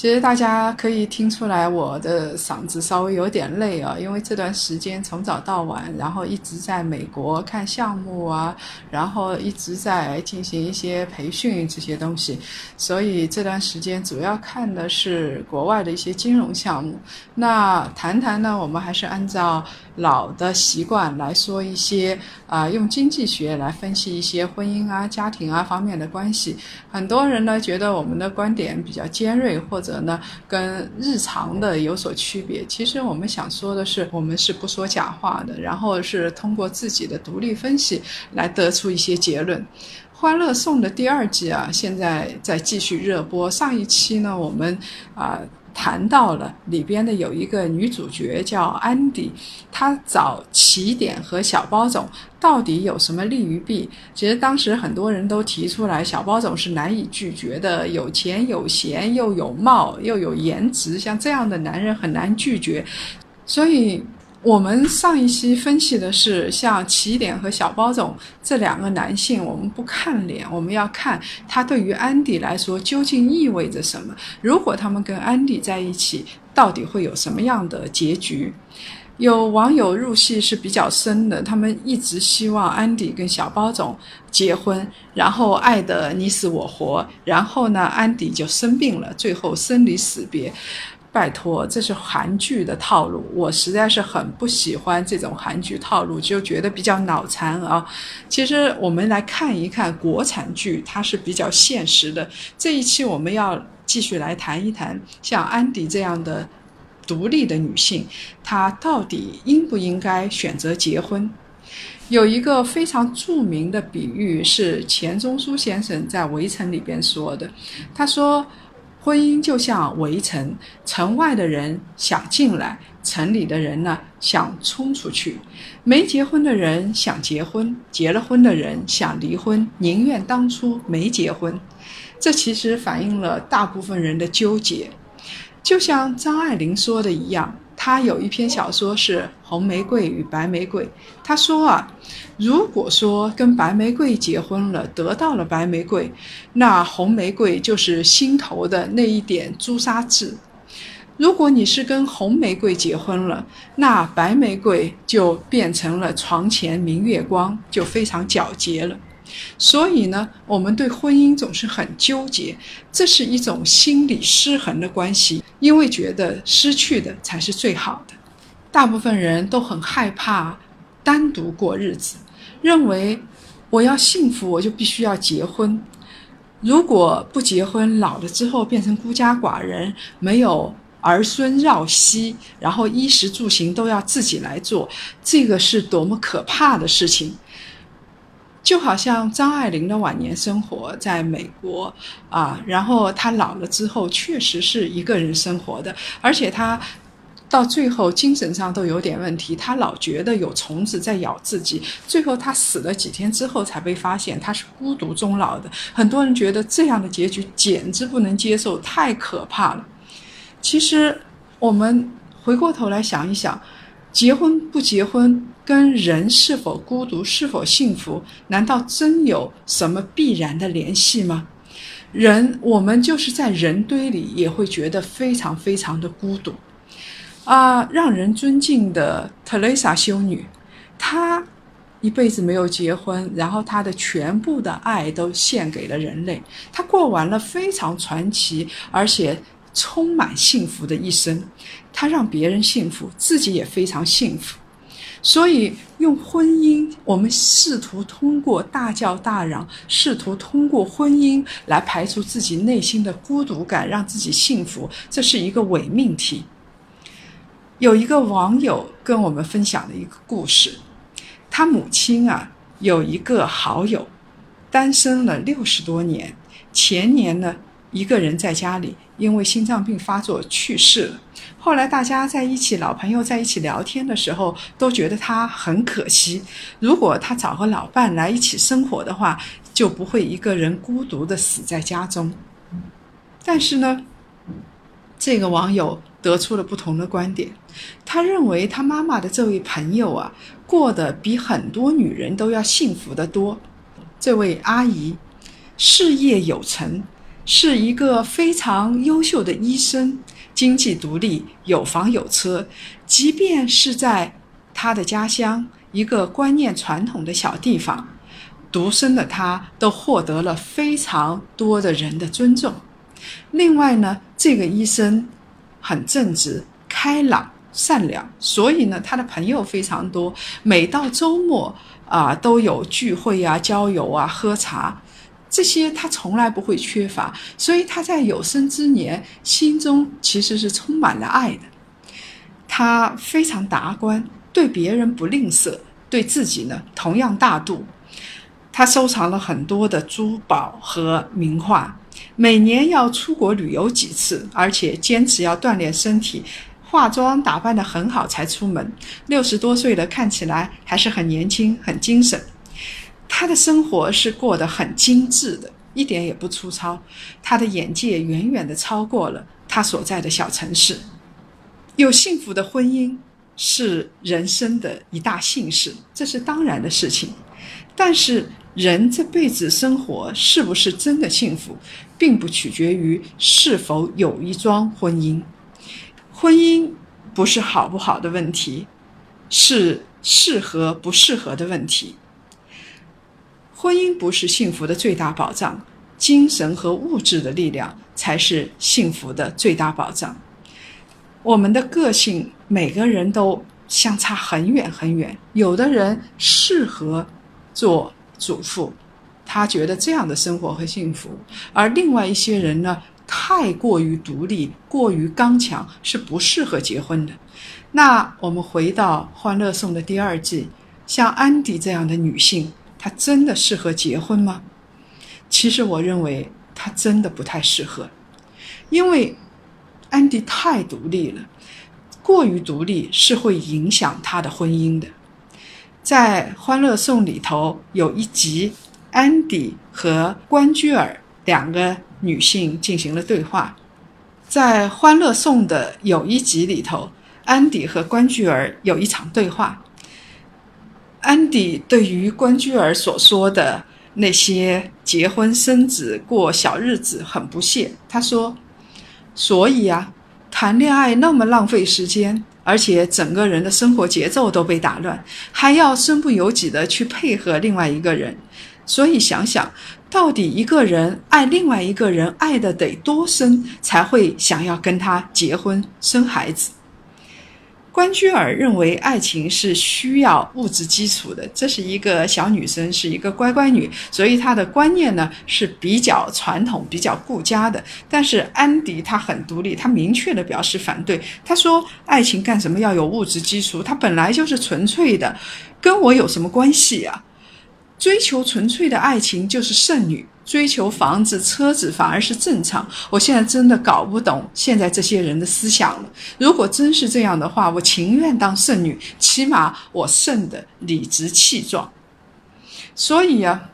其实大家可以听出来，我的嗓子稍微有点累啊，因为这段时间从早到晚，然后一直在美国看项目啊，然后一直在进行一些培训这些东西，所以这段时间主要看的是国外的一些金融项目。那谈谈呢，我们还是按照老的习惯来说一些啊，用经济学来分析一些婚姻啊、家庭啊方面的关系。很多人呢觉得我们的观点比较尖锐，或者呢，跟日常的有所区别。其实我们想说的是，我们是不说假话的，然后是通过自己的独立分析来得出一些结论。《欢乐颂》的第二季啊，现在在继续热播。上一期呢，我们啊。谈到了里边的有一个女主角叫安迪，她找起点和小包总到底有什么利与弊？其实当时很多人都提出来，小包总是难以拒绝的，有钱有闲又有貌又有颜值，像这样的男人很难拒绝，所以。我们上一期分析的是像起点和小包总这两个男性，我们不看脸，我们要看他对于安迪来说究竟意味着什么。如果他们跟安迪在一起，到底会有什么样的结局？有网友入戏是比较深的，他们一直希望安迪跟小包总结婚，然后爱得你死我活，然后呢，安迪就生病了，最后生离死别。拜托，这是韩剧的套路，我实在是很不喜欢这种韩剧套路，就觉得比较脑残啊。其实我们来看一看国产剧，它是比较现实的。这一期我们要继续来谈一谈，像安迪这样的独立的女性，她到底应不应该选择结婚？有一个非常著名的比喻是钱钟书先生在《围城》里边说的，他说。婚姻就像围城，城外的人想进来，城里的人呢想冲出去。没结婚的人想结婚，结了婚的人想离婚，宁愿当初没结婚。这其实反映了大部分人的纠结。就像张爱玲说的一样。他有一篇小说是《红玫瑰与白玫瑰》。他说啊，如果说跟白玫瑰结婚了，得到了白玫瑰，那红玫瑰就是心头的那一点朱砂痣；如果你是跟红玫瑰结婚了，那白玫瑰就变成了床前明月光，就非常皎洁了。所以呢，我们对婚姻总是很纠结，这是一种心理失衡的关系，因为觉得失去的才是最好的。大部分人都很害怕单独过日子，认为我要幸福，我就必须要结婚。如果不结婚，老了之后变成孤家寡人，没有儿孙绕膝，然后衣食住行都要自己来做，这个是多么可怕的事情！就好像张爱玲的晚年生活在美国啊，然后她老了之后确实是一个人生活的，而且她到最后精神上都有点问题，她老觉得有虫子在咬自己，最后她死了几天之后才被发现她是孤独终老的。很多人觉得这样的结局简直不能接受，太可怕了。其实我们回过头来想一想，结婚不结婚？跟人是否孤独、是否幸福，难道真有什么必然的联系吗？人，我们就是在人堆里也会觉得非常非常的孤独。啊，让人尊敬的特蕾莎修女，她一辈子没有结婚，然后她的全部的爱都献给了人类，她过完了非常传奇而且充满幸福的一生。他让别人幸福，自己也非常幸福。所以，用婚姻，我们试图通过大叫大嚷，试图通过婚姻来排除自己内心的孤独感，让自己幸福，这是一个伪命题。有一个网友跟我们分享了一个故事，他母亲啊有一个好友，单身了六十多年，前年呢一个人在家里因为心脏病发作去世了。后来大家在一起，老朋友在一起聊天的时候，都觉得他很可惜。如果他找个老伴来一起生活的话，就不会一个人孤独的死在家中。但是呢，这个网友得出了不同的观点。他认为他妈妈的这位朋友啊，过得比很多女人都要幸福得多。这位阿姨事业有成，是一个非常优秀的医生。经济独立，有房有车，即便是在他的家乡一个观念传统的小地方，独生的他都获得了非常多的人的尊重。另外呢，这个医生很正直、开朗、善良，所以呢，他的朋友非常多。每到周末啊，都有聚会啊、郊游啊、喝茶。这些他从来不会缺乏，所以他在有生之年心中其实是充满了爱的。他非常达观，对别人不吝啬，对自己呢同样大度。他收藏了很多的珠宝和名画，每年要出国旅游几次，而且坚持要锻炼身体，化妆打扮得很好才出门。六十多岁了，看起来还是很年轻，很精神。他的生活是过得很精致的，一点也不粗糙。他的眼界远远的超过了他所在的小城市。有幸福的婚姻是人生的一大幸事，这是当然的事情。但是，人这辈子生活是不是真的幸福，并不取决于是否有一桩婚姻。婚姻不是好不好的问题，是适合不适合的问题。婚姻不是幸福的最大保障，精神和物质的力量才是幸福的最大保障。我们的个性，每个人都相差很远很远。有的人适合做主妇，他觉得这样的生活很幸福；而另外一些人呢，太过于独立、过于刚强，是不适合结婚的。那我们回到《欢乐颂》的第二季，像安迪这样的女性。他真的适合结婚吗？其实我认为他真的不太适合，因为安迪太独立了，过于独立是会影响他的婚姻的。在《欢乐颂》里头有一集，安迪和关雎尔两个女性进行了对话。在《欢乐颂》的有一集里头，安迪和关雎尔有一场对话。安迪对于关雎尔所说的那些结婚生子过小日子很不屑。他说：“所以啊，谈恋爱那么浪费时间，而且整个人的生活节奏都被打乱，还要身不由己的去配合另外一个人。所以想想，到底一个人爱另外一个人爱的得多深，才会想要跟他结婚生孩子？”关雎尔认为爱情是需要物质基础的，这是一个小女生，是一个乖乖女，所以她的观念呢是比较传统、比较顾家的。但是安迪他很独立，他明确的表示反对。他说：“爱情干什么要有物质基础？它本来就是纯粹的，跟我有什么关系呀？追求纯粹的爱情就是剩女。”追求房子、车子反而是正常。我现在真的搞不懂现在这些人的思想了。如果真是这样的话，我情愿当剩女，起码我剩的理直气壮。所以啊，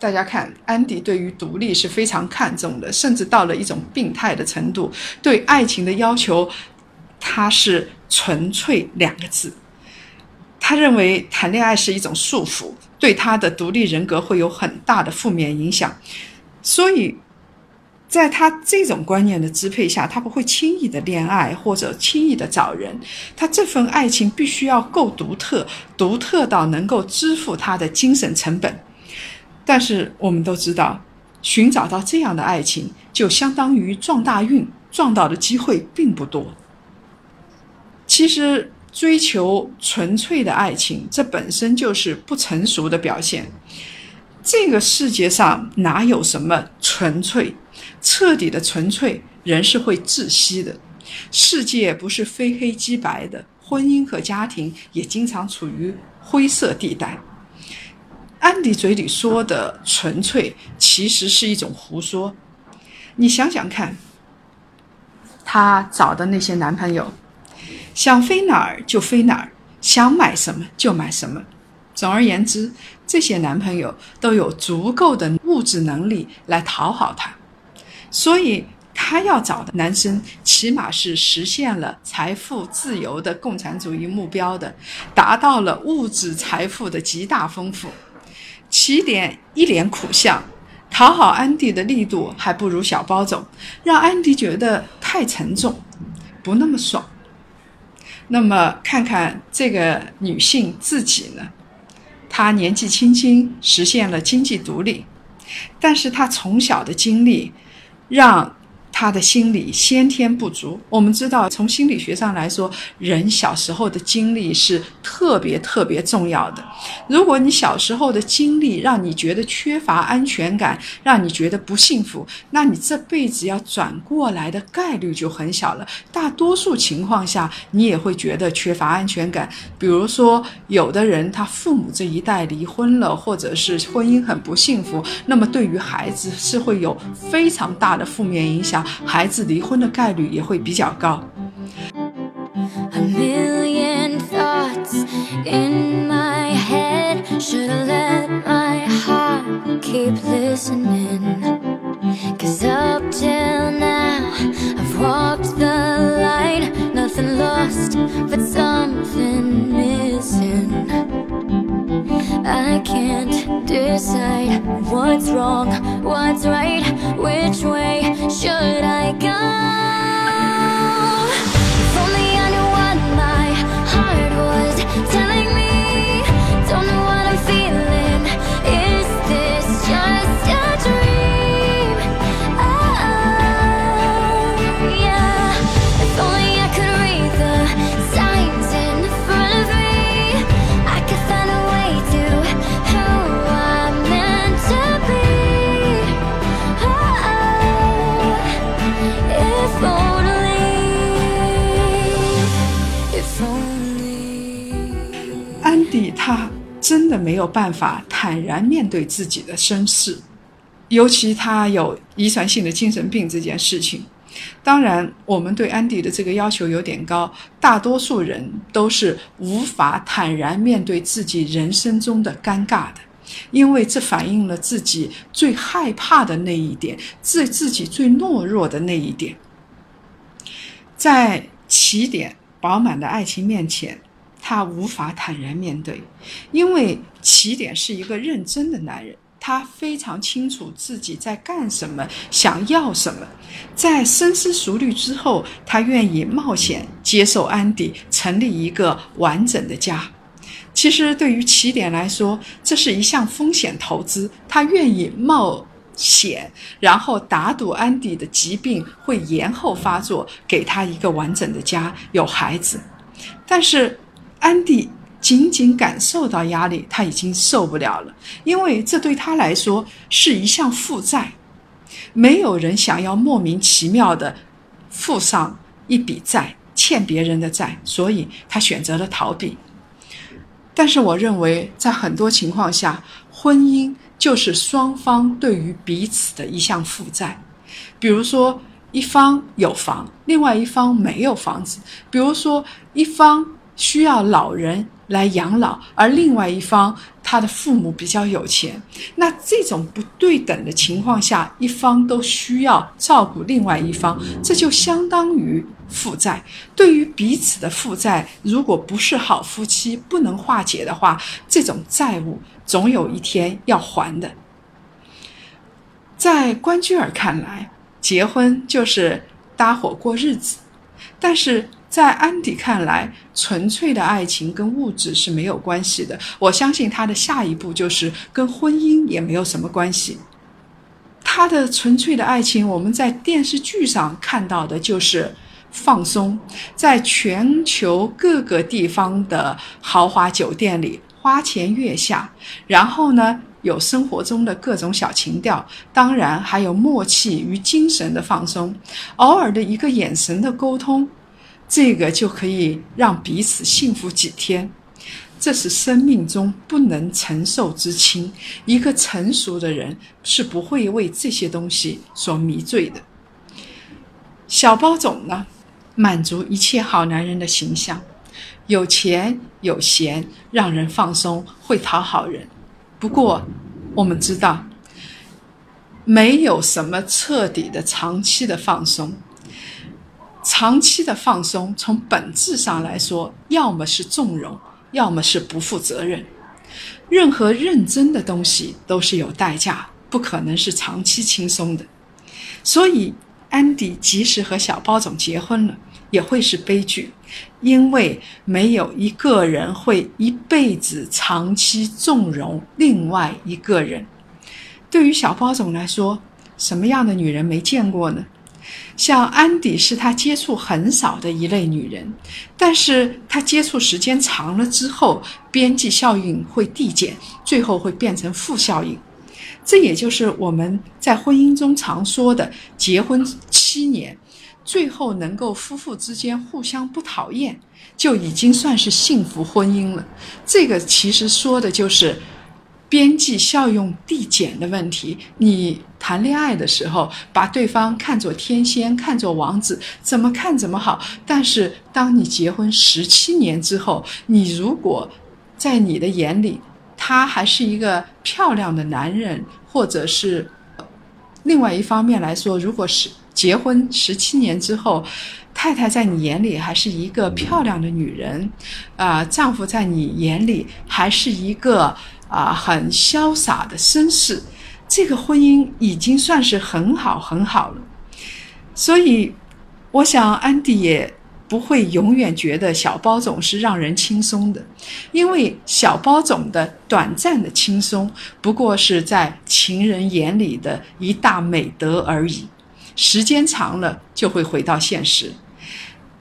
大家看，安迪对于独立是非常看重的，甚至到了一种病态的程度。对爱情的要求，他是纯粹两个字。他认为谈恋爱是一种束缚。对他的独立人格会有很大的负面影响，所以，在他这种观念的支配下，他不会轻易的恋爱或者轻易的找人。他这份爱情必须要够独特，独特到能够支付他的精神成本。但是我们都知道，寻找到这样的爱情，就相当于撞大运，撞到的机会并不多。其实。追求纯粹的爱情，这本身就是不成熟的表现。这个世界上哪有什么纯粹？彻底的纯粹，人是会窒息的。世界不是非黑即白的，婚姻和家庭也经常处于灰色地带。安迪嘴里说的纯粹，其实是一种胡说。你想想看，她找的那些男朋友，想飞哪儿就飞哪儿，想买什么就买什么。总而言之，这些男朋友都有足够的物质能力来讨好她，所以她要找的男生，起码是实现了财富自由的共产主义目标的，达到了物质财富的极大丰富。起点一脸苦相，讨好安迪的力度还不如小包总，让安迪觉得太沉重，不那么爽。那么看看这个女性自己呢？她年纪轻轻实现了经济独立，但是她从小的经历让。他的心理先天不足。我们知道，从心理学上来说，人小时候的经历是特别特别重要的。如果你小时候的经历让你觉得缺乏安全感，让你觉得不幸福，那你这辈子要转过来的概率就很小了。大多数情况下，你也会觉得缺乏安全感。比如说，有的人他父母这一代离婚了，或者是婚姻很不幸福，那么对于孩子是会有非常大的负面影响。孩子离婚的概率也会比较高。A million thoughts in my head. Should I let my heart keep listening? Cause up till now, I've walked the decide what's wrong, what's right, which way should I 真的没有办法坦然面对自己的身世，尤其他有遗传性的精神病这件事情。当然，我们对安迪的这个要求有点高，大多数人都是无法坦然面对自己人生中的尴尬的，因为这反映了自己最害怕的那一点，自自己最懦弱的那一点。在起点饱满的爱情面前。他无法坦然面对，因为起点是一个认真的男人，他非常清楚自己在干什么，想要什么。在深思熟虑之后，他愿意冒险接受安迪，成立一个完整的家。其实对于起点来说，这是一项风险投资，他愿意冒险，然后打赌安迪的疾病会延后发作，给他一个完整的家，有孩子。但是。安迪仅仅感受到压力，他已经受不了了，因为这对他来说是一项负债。没有人想要莫名其妙的负上一笔债，欠别人的债，所以他选择了逃避。但是，我认为在很多情况下，婚姻就是双方对于彼此的一项负债。比如说，一方有房，另外一方没有房子；比如说，一方。需要老人来养老，而另外一方他的父母比较有钱，那这种不对等的情况下，一方都需要照顾另外一方，这就相当于负债。对于彼此的负债，如果不是好夫妻不能化解的话，这种债务总有一天要还的。在关雎尔看来，结婚就是搭伙过日子，但是。在安迪看来，纯粹的爱情跟物质是没有关系的。我相信他的下一步就是跟婚姻也没有什么关系。他的纯粹的爱情，我们在电视剧上看到的就是放松，在全球各个地方的豪华酒店里花前月下，然后呢有生活中的各种小情调，当然还有默契与精神的放松，偶尔的一个眼神的沟通。这个就可以让彼此幸福几天，这是生命中不能承受之轻。一个成熟的人是不会为这些东西所迷醉的。小包总呢，满足一切好男人的形象，有钱有闲，让人放松，会讨好人。不过，我们知道，没有什么彻底的、长期的放松。长期的放松，从本质上来说，要么是纵容，要么是不负责任。任何认真的东西都是有代价，不可能是长期轻松的。所以，安迪即使和小包总结婚了，也会是悲剧，因为没有一个人会一辈子长期纵容另外一个人。对于小包总来说，什么样的女人没见过呢？像安迪是他接触很少的一类女人，但是他接触时间长了之后，边际效应会递减，最后会变成负效应。这也就是我们在婚姻中常说的，结婚七年，最后能够夫妇之间互相不讨厌，就已经算是幸福婚姻了。这个其实说的就是。边际效用递减的问题，你谈恋爱的时候把对方看作天仙，看作王子，怎么看怎么好。但是当你结婚十七年之后，你如果在你的眼里他还是一个漂亮的男人，或者是另外一方面来说，如果是结婚十七年之后，太太在你眼里还是一个漂亮的女人，啊，丈夫在你眼里还是一个。啊，很潇洒的绅士，这个婚姻已经算是很好很好了。所以，我想安迪也不会永远觉得小包总是让人轻松的，因为小包总的短暂的轻松不过是在情人眼里的一大美德而已，时间长了就会回到现实。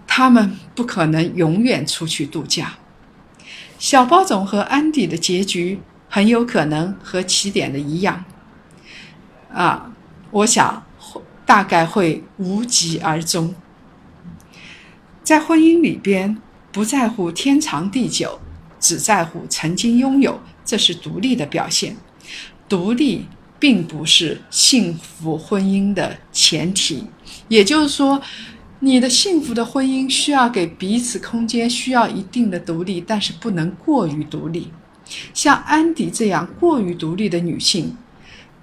他们不可能永远出去度假。小包总和安迪的结局。很有可能和起点的一样，啊，我想大概会无疾而终。在婚姻里边，不在乎天长地久，只在乎曾经拥有，这是独立的表现。独立并不是幸福婚姻的前提，也就是说，你的幸福的婚姻需要给彼此空间，需要一定的独立，但是不能过于独立。像安迪这样过于独立的女性，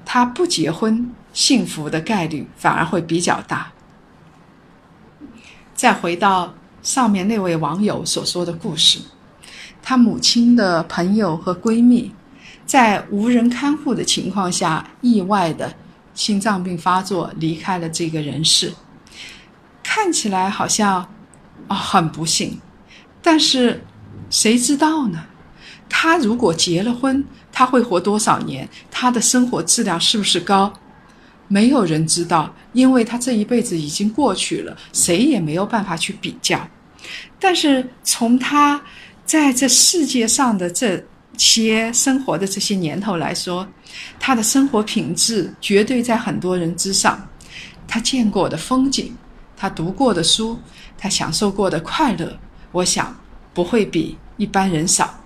她不结婚，幸福的概率反而会比较大。再回到上面那位网友所说的故事，她母亲的朋友和闺蜜，在无人看护的情况下，意外的心脏病发作，离开了这个人世。看起来好像啊很不幸，但是谁知道呢？他如果结了婚，他会活多少年？他的生活质量是不是高？没有人知道，因为他这一辈子已经过去了，谁也没有办法去比较。但是从他在这世界上的这些生活的这些年头来说，他的生活品质绝对在很多人之上。他见过的风景，他读过的书，他享受过的快乐，我想不会比一般人少。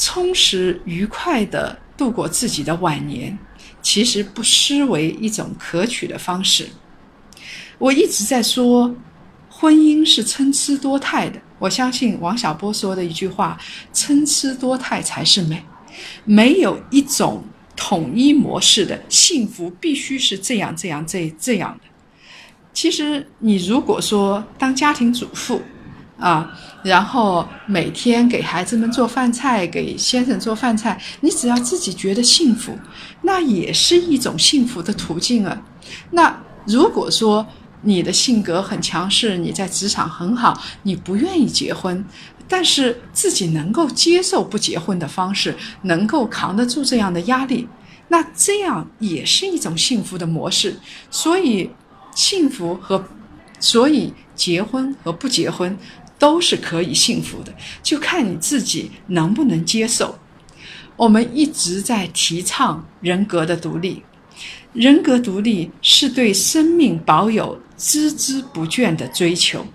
充实愉快的度过自己的晚年，其实不失为一种可取的方式。我一直在说，婚姻是参差多态的。我相信王小波说的一句话：“参差多态才是美。”没有一种统一模式的幸福必须是这样这样这这样的。其实，你如果说当家庭主妇，啊，然后每天给孩子们做饭菜，给先生做饭菜，你只要自己觉得幸福，那也是一种幸福的途径啊。那如果说你的性格很强势，你在职场很好，你不愿意结婚，但是自己能够接受不结婚的方式，能够扛得住这样的压力，那这样也是一种幸福的模式。所以，幸福和所以结婚和不结婚。都是可以幸福的，就看你自己能不能接受。我们一直在提倡人格的独立，人格独立是对生命保有孜孜不倦的追求。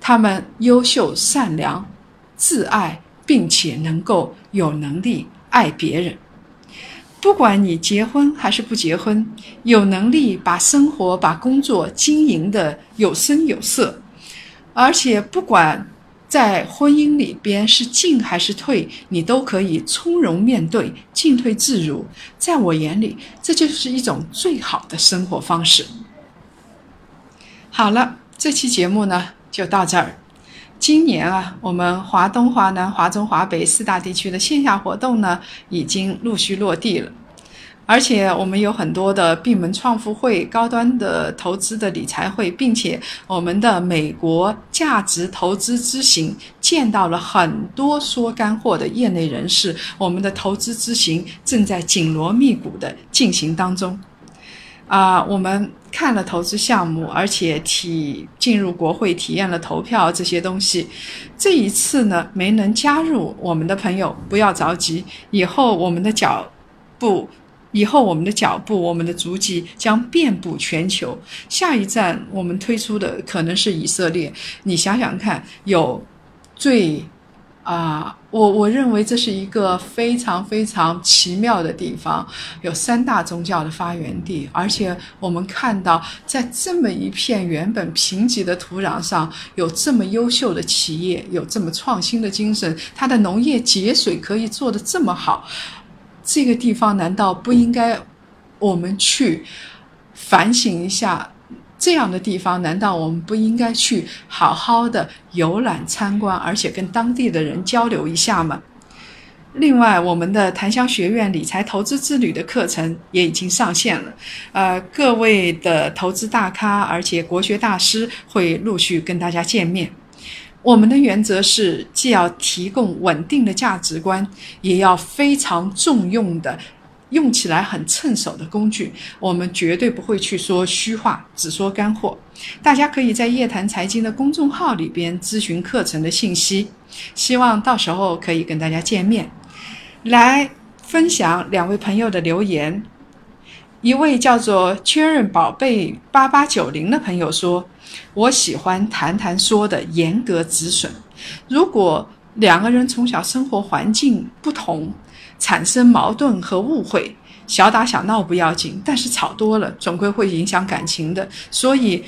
他们优秀、善良、自爱，并且能够有能力爱别人。不管你结婚还是不结婚，有能力把生活、把工作经营的有声有色，而且不管在婚姻里边是进还是退，你都可以从容面对，进退自如。在我眼里，这就是一种最好的生活方式。好了，这期节目呢就到这儿。今年啊，我们华东、华南、华中、华北四大地区的线下活动呢，已经陆续落地了。而且我们有很多的闭门创富会、高端的投资的理财会，并且我们的美国价值投资之行见到了很多说干货的业内人士。我们的投资之行正在紧锣密鼓的进行当中。啊，我们看了投资项目，而且体进入国会体验了投票这些东西。这一次呢，没能加入我们的朋友不要着急，以后我们的脚步，以后我们的脚步，我们的足迹将遍布全球。下一站我们推出的可能是以色列。你想想看，有最。啊，我我认为这是一个非常非常奇妙的地方，有三大宗教的发源地，而且我们看到在这么一片原本贫瘠的土壤上，有这么优秀的企业，有这么创新的精神，它的农业节水可以做得这么好，这个地方难道不应该我们去反省一下？这样的地方，难道我们不应该去好好的游览参观，而且跟当地的人交流一下吗？另外，我们的檀香学院理财投资之旅的课程也已经上线了，呃，各位的投资大咖，而且国学大师会陆续跟大家见面。我们的原则是，既要提供稳定的价值观，也要非常重用的。用起来很趁手的工具，我们绝对不会去说虚话，只说干货。大家可以在夜谈财经的公众号里边咨询课程的信息，希望到时候可以跟大家见面，来分享两位朋友的留言。一位叫做确认宝贝八八九零的朋友说：“我喜欢谈谈说的严格止损。如果两个人从小生活环境不同。”产生矛盾和误会，小打小闹不要紧，但是吵多了总归会影响感情的。所以，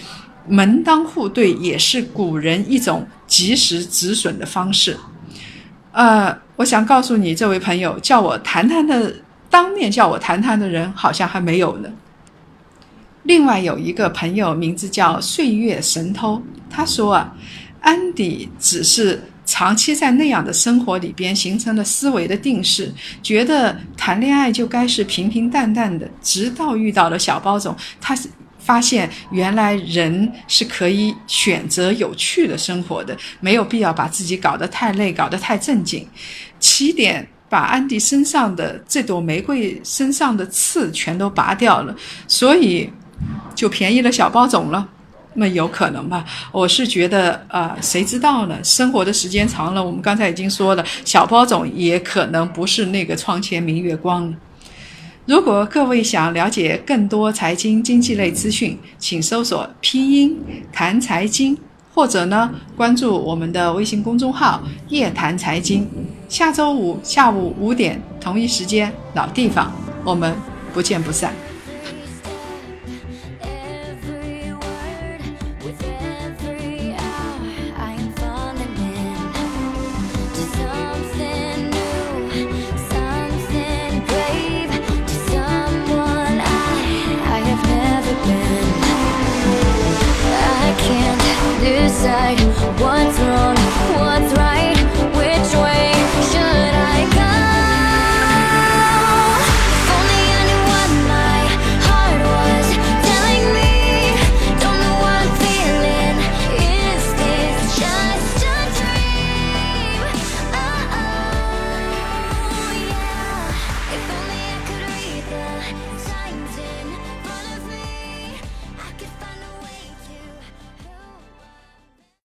门当户对也是古人一种及时止损的方式。呃，我想告诉你，这位朋友，叫我谈谈的，当面叫我谈谈的人好像还没有呢。另外有一个朋友，名字叫岁月神偷，他说啊，安迪只是。长期在那样的生活里边形成了思维的定式，觉得谈恋爱就该是平平淡淡的。直到遇到了小包总，他是发现原来人是可以选择有趣的生活的，没有必要把自己搞得太累，搞得太正经。起点把安迪身上的这朵玫瑰身上的刺全都拔掉了，所以就便宜了小包总了。那有可能吧？我是觉得，呃，谁知道呢？生活的时间长了，我们刚才已经说了，小包总也可能不是那个窗前明月光了。如果各位想了解更多财经经济类资讯，请搜索拼音谈财经，或者呢关注我们的微信公众号夜谈财经。下周五下午五点同一时间老地方，我们不见不散。